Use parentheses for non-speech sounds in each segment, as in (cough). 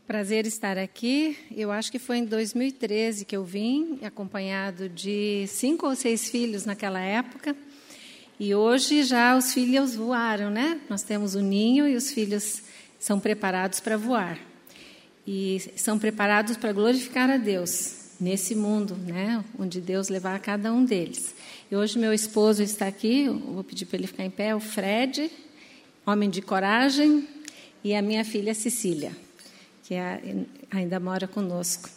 Prazer estar aqui. Eu acho que foi em 2013 que eu vim, acompanhado de cinco ou seis filhos naquela época. E hoje já os filhos voaram, né? Nós temos o ninho e os filhos são preparados para voar. E são preparados para glorificar a Deus nesse mundo, né? Onde Deus levar cada um deles. E hoje meu esposo está aqui, vou pedir para ele ficar em pé, o Fred, homem de coragem, e a minha filha Cecília que é, ainda mora conosco.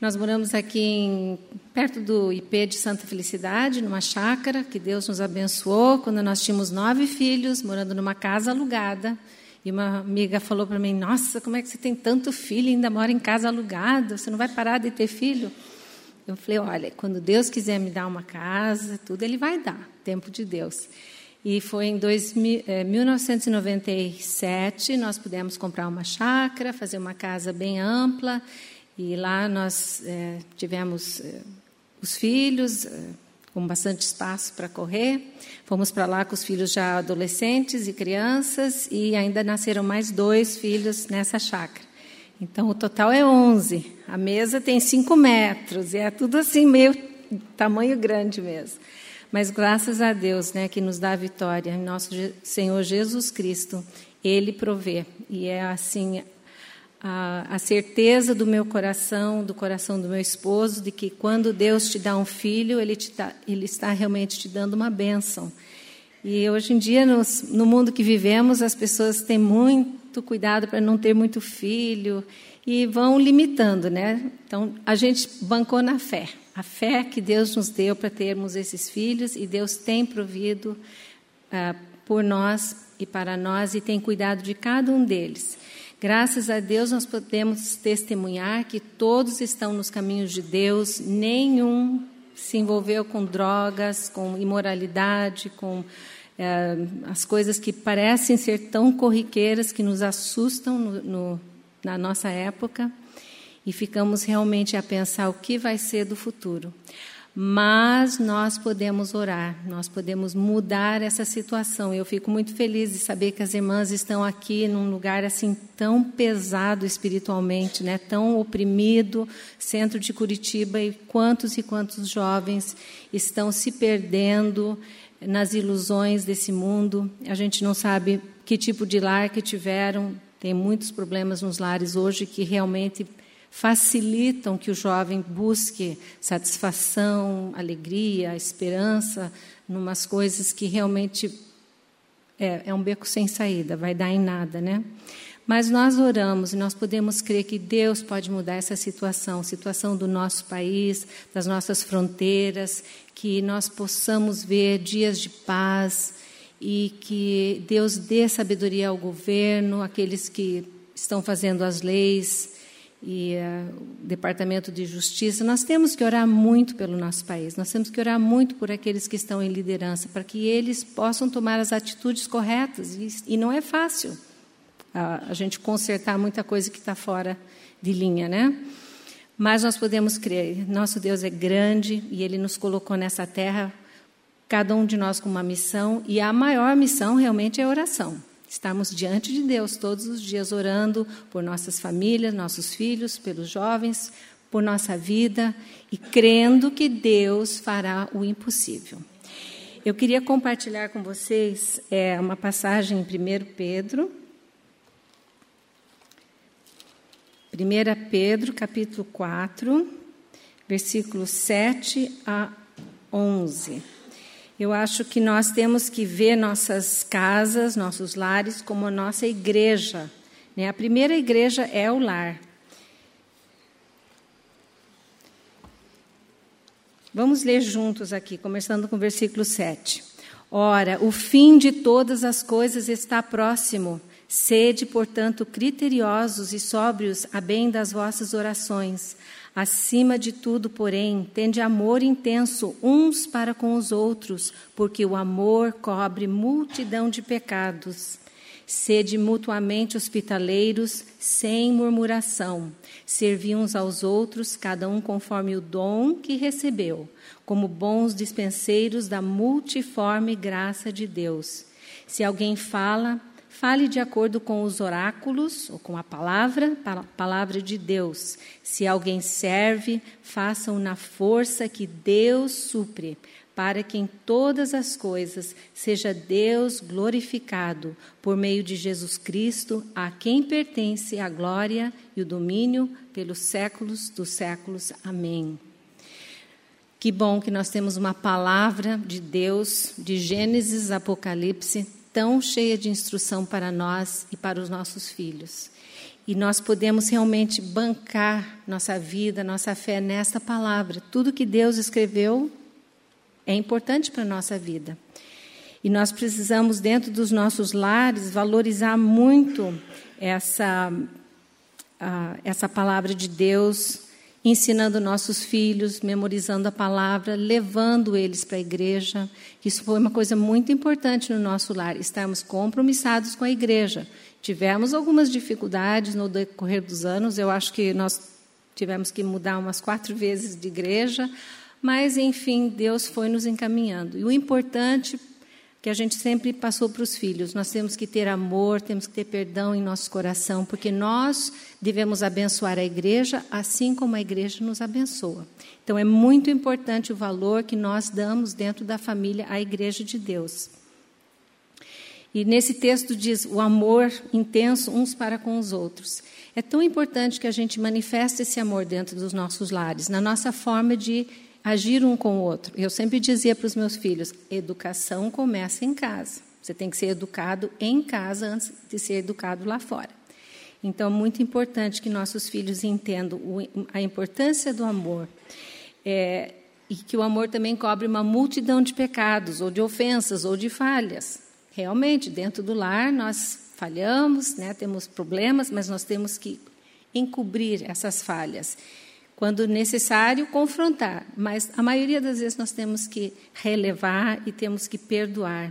Nós moramos aqui em, perto do IP de Santa Felicidade, numa chácara que Deus nos abençoou quando nós tínhamos nove filhos, morando numa casa alugada. E uma amiga falou para mim: Nossa, como é que você tem tanto filho e ainda mora em casa alugada? Você não vai parar de ter filho? Eu falei: Olha, quando Deus quiser me dar uma casa, tudo Ele vai dar, tempo de Deus. E foi em 2000, eh, 1997 nós pudemos comprar uma chácara, fazer uma casa bem ampla, e lá nós eh, tivemos eh, os filhos com bastante espaço para correr. Fomos para lá com os filhos já adolescentes e crianças, e ainda nasceram mais dois filhos nessa chácara. Então o total é 11. A mesa tem 5 metros, e é tudo assim, meio tamanho grande mesmo. Mas graças a Deus, né, que nos dá a vitória, nosso Senhor Jesus Cristo, Ele provê. E é assim a, a, certeza do meu coração, do coração do meu esposo, de que quando Deus te dá um filho, Ele, te dá, ele está realmente te dando uma bênção. E hoje em dia, nos, no mundo que vivemos, as pessoas têm muito cuidado para não ter muito filho e vão limitando, né? Então, a gente bancou na fé a fé que Deus nos deu para termos esses filhos e Deus tem provido ah, por nós e para nós e tem cuidado de cada um deles. Graças a Deus nós podemos testemunhar que todos estão nos caminhos de Deus, nenhum se envolveu com drogas, com imoralidade, com eh, as coisas que parecem ser tão corriqueiras que nos assustam no, no, na nossa época e ficamos realmente a pensar o que vai ser do futuro. Mas nós podemos orar, nós podemos mudar essa situação. Eu fico muito feliz de saber que as irmãs estão aqui num lugar assim tão pesado espiritualmente, né? Tão oprimido, centro de Curitiba e quantos e quantos jovens estão se perdendo nas ilusões desse mundo. A gente não sabe que tipo de lar que tiveram. Tem muitos problemas nos lares hoje que realmente facilitam que o jovem busque satisfação, alegria, esperança, numas coisas que realmente é, é um beco sem saída, vai dar em nada, né? Mas nós oramos e nós podemos crer que Deus pode mudar essa situação, situação do nosso país, das nossas fronteiras, que nós possamos ver dias de paz e que Deus dê sabedoria ao governo, aqueles que estão fazendo as leis, e uh, o Departamento de Justiça, nós temos que orar muito pelo nosso país, nós temos que orar muito por aqueles que estão em liderança, para que eles possam tomar as atitudes corretas. E, e não é fácil uh, a gente consertar muita coisa que está fora de linha, né? Mas nós podemos crer, nosso Deus é grande e Ele nos colocou nessa terra, cada um de nós com uma missão, e a maior missão realmente é a oração. Estarmos diante de Deus todos os dias orando por nossas famílias, nossos filhos, pelos jovens, por nossa vida e crendo que Deus fará o impossível. Eu queria compartilhar com vocês é, uma passagem em 1 Pedro. 1 Pedro, capítulo 4, versículos 7 a 11. Eu acho que nós temos que ver nossas casas, nossos lares, como a nossa igreja. Né? A primeira igreja é o lar. Vamos ler juntos aqui, começando com o versículo 7. Ora, o fim de todas as coisas está próximo. Sede, portanto, criteriosos e sóbrios a bem das vossas orações Acima de tudo, porém, tende amor intenso uns para com os outros, porque o amor cobre multidão de pecados. Sede mutuamente hospitaleiros, sem murmuração. Servi uns aos outros, cada um conforme o dom que recebeu, como bons dispenseiros da multiforme graça de Deus. Se alguém fala, fale de acordo com os oráculos ou com a palavra, a palavra de Deus. Se alguém serve, façam na força que Deus supre, para que em todas as coisas seja Deus glorificado por meio de Jesus Cristo, a quem pertence a glória e o domínio pelos séculos dos séculos. Amém. Que bom que nós temos uma palavra de Deus, de Gênesis, Apocalipse, tão cheia de instrução para nós e para os nossos filhos. E nós podemos realmente bancar nossa vida, nossa fé nesta palavra. Tudo que Deus escreveu é importante para a nossa vida. E nós precisamos, dentro dos nossos lares, valorizar muito essa, uh, essa palavra de Deus, ensinando nossos filhos, memorizando a palavra, levando eles para a igreja. Isso foi uma coisa muito importante no nosso lar, estarmos compromissados com a igreja. Tivemos algumas dificuldades no decorrer dos anos, eu acho que nós tivemos que mudar umas quatro vezes de igreja, mas, enfim, Deus foi nos encaminhando. E o importante que a gente sempre passou para os filhos, nós temos que ter amor, temos que ter perdão em nosso coração, porque nós devemos abençoar a igreja assim como a igreja nos abençoa. Então, é muito importante o valor que nós damos dentro da família à igreja de Deus. E nesse texto diz o amor intenso uns para com os outros. É tão importante que a gente manifeste esse amor dentro dos nossos lares, na nossa forma de agir um com o outro. Eu sempre dizia para os meus filhos: educação começa em casa. Você tem que ser educado em casa antes de ser educado lá fora. Então, é muito importante que nossos filhos entendam a importância do amor. É, e que o amor também cobre uma multidão de pecados, ou de ofensas, ou de falhas. Realmente, dentro do lar, nós falhamos, né, temos problemas, mas nós temos que encobrir essas falhas quando necessário, confrontar, mas a maioria das vezes nós temos que relevar e temos que perdoar,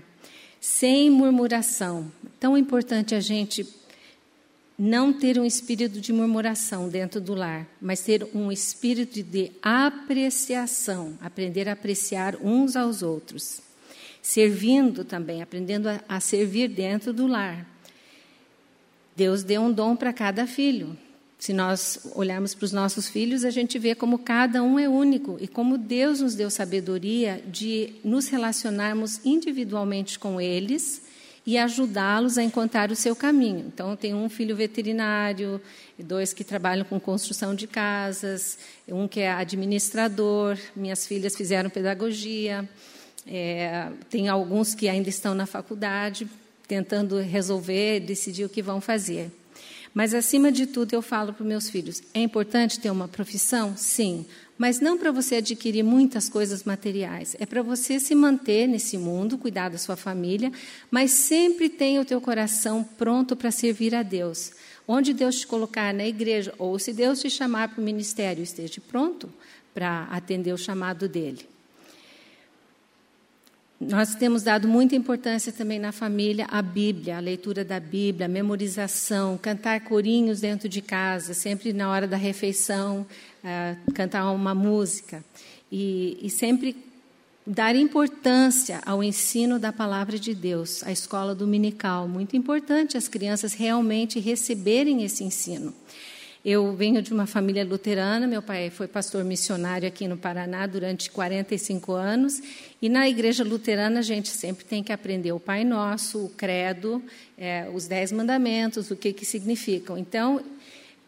sem murmuração. Tão importante a gente não ter um espírito de murmuração dentro do lar, mas ter um espírito de apreciação, aprender a apreciar uns aos outros. Servindo também, aprendendo a, a servir dentro do lar. Deus deu um dom para cada filho. Se nós olharmos para os nossos filhos, a gente vê como cada um é único e como Deus nos deu sabedoria de nos relacionarmos individualmente com eles e ajudá-los a encontrar o seu caminho. Então, tem um filho veterinário, dois que trabalham com construção de casas, um que é administrador, minhas filhas fizeram pedagogia, é, tem alguns que ainda estão na faculdade, tentando resolver, decidir o que vão fazer. Mas, acima de tudo, eu falo para os meus filhos: é importante ter uma profissão? Sim. Mas não para você adquirir muitas coisas materiais. É para você se manter nesse mundo, cuidar da sua família, mas sempre tenha o teu coração pronto para servir a Deus. Onde Deus te colocar na igreja, ou se Deus te chamar para o ministério, esteja pronto para atender o chamado dele. Nós temos dado muita importância também na família à Bíblia, a leitura da Bíblia, a memorização, cantar corinhos dentro de casa, sempre na hora da refeição, uh, cantar uma música. E, e sempre dar importância ao ensino da palavra de Deus, a escola dominical. Muito importante as crianças realmente receberem esse ensino. Eu venho de uma família luterana, meu pai foi pastor missionário aqui no Paraná durante 45 anos, e na igreja luterana a gente sempre tem que aprender o Pai Nosso, o Credo, é, os Dez Mandamentos, o que, que significam. Então,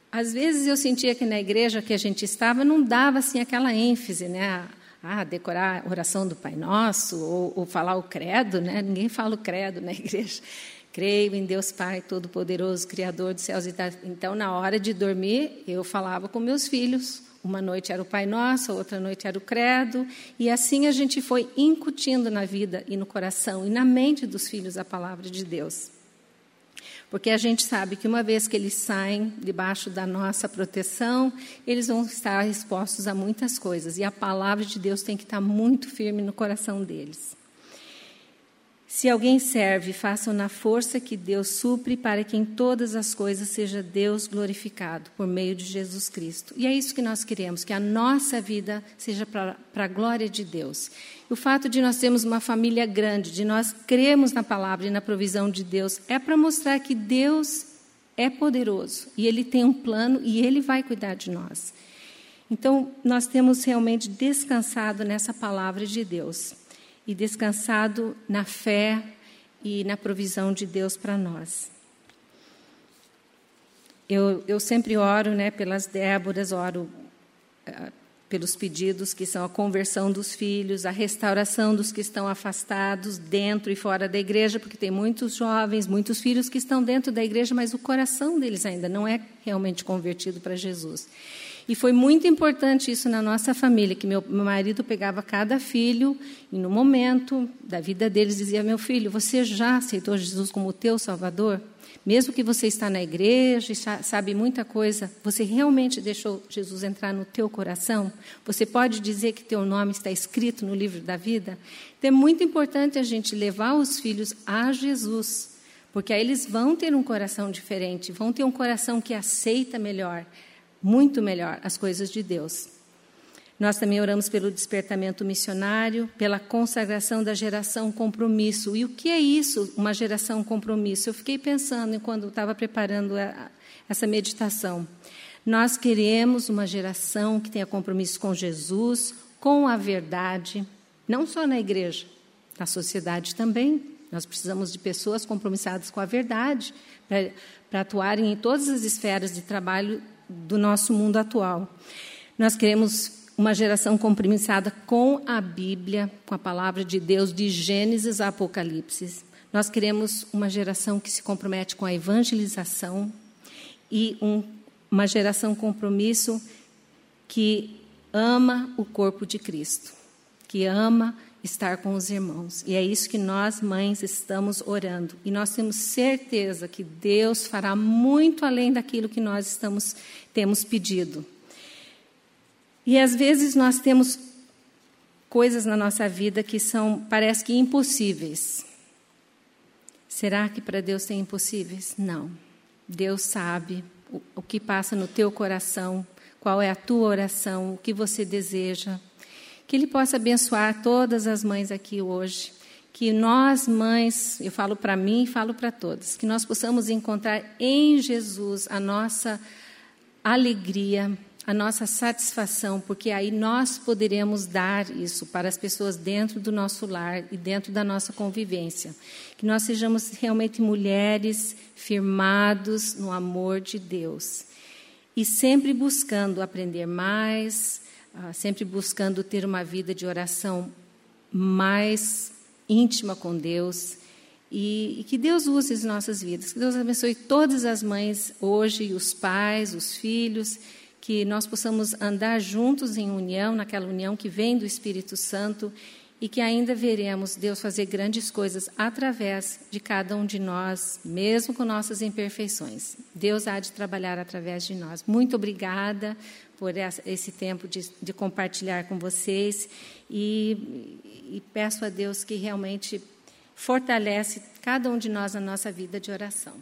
às vezes eu sentia que na igreja que a gente estava não dava assim aquela ênfase, né? Ah, decorar a oração do Pai Nosso, ou, ou falar o credo, né? Ninguém fala o credo na (laughs) igreja. Creio em Deus Pai Todo-Poderoso, Criador dos céus e da... Então, na hora de dormir, eu falava com meus filhos. Uma noite era o Pai Nosso, outra noite era o Credo. E assim a gente foi incutindo na vida e no coração e na mente dos filhos a palavra de Deus. Porque a gente sabe que uma vez que eles saem debaixo da nossa proteção, eles vão estar expostos a muitas coisas. E a palavra de Deus tem que estar muito firme no coração deles. Se alguém serve, façam na força que Deus supre, para que em todas as coisas seja Deus glorificado por meio de Jesus Cristo. E é isso que nós queremos, que a nossa vida seja para a glória de Deus. O fato de nós termos uma família grande, de nós cremos na palavra e na provisão de Deus, é para mostrar que Deus é poderoso e Ele tem um plano e Ele vai cuidar de nós. Então, nós temos realmente descansado nessa palavra de Deus e descansado na fé e na provisão de Deus para nós. Eu, eu sempre oro né, pelas Déboras, oro uh, pelos pedidos que são a conversão dos filhos, a restauração dos que estão afastados dentro e fora da igreja, porque tem muitos jovens, muitos filhos que estão dentro da igreja, mas o coração deles ainda não é realmente convertido para Jesus. E foi muito importante isso na nossa família, que meu, marido pegava cada filho e no momento da vida deles dizia: "Meu filho, você já aceitou Jesus como teu Salvador? Mesmo que você está na igreja e sabe muita coisa, você realmente deixou Jesus entrar no teu coração? Você pode dizer que teu nome está escrito no livro da vida? Então é muito importante a gente levar os filhos a Jesus, porque aí eles vão ter um coração diferente, vão ter um coração que aceita melhor, muito melhor as coisas de Deus. Nós também oramos pelo despertamento missionário, pela consagração da geração compromisso. E o que é isso, uma geração compromisso? Eu fiquei pensando quando estava preparando essa meditação. Nós queremos uma geração que tenha compromisso com Jesus, com a verdade, não só na igreja, na sociedade também. Nós precisamos de pessoas compromissadas com a verdade para atuarem em todas as esferas de trabalho do nosso mundo atual. Nós queremos uma geração compromissada com a Bíblia, com a palavra de Deus, de Gênesis a Apocalipse. Nós queremos uma geração que se compromete com a evangelização e um, uma geração compromisso que ama o corpo de Cristo, que ama estar com os irmãos. E é isso que nós, mães, estamos orando. E nós temos certeza que Deus fará muito além daquilo que nós estamos, temos pedido. E às vezes nós temos coisas na nossa vida que são, parece que impossíveis. Será que para Deus tem impossíveis? Não. Deus sabe o, o que passa no teu coração, qual é a tua oração, o que você deseja. Que Ele possa abençoar todas as mães aqui hoje. Que nós, mães, eu falo para mim e falo para todas, que nós possamos encontrar em Jesus a nossa alegria, a nossa satisfação, porque aí nós poderemos dar isso para as pessoas dentro do nosso lar e dentro da nossa convivência. Que nós sejamos realmente mulheres firmados no amor de Deus e sempre buscando aprender mais, sempre buscando ter uma vida de oração mais íntima com Deus. E, e, que Deus use as nossas vidas, que Deus abençoe todas as mães hoje, os pais, os filhos, que nós possamos andar juntos em união, naquela união que vem do Espírito Santo e que ainda veremos Deus fazer grandes coisas através de cada um de nós, mesmo com nossas imperfeições. Deus há de trabalhar através de nós. Muito obrigada por esse tempo de, de compartilhar com vocês e, e peço a Deus que realmente fortalece cada um de nós na nossa vida de oração.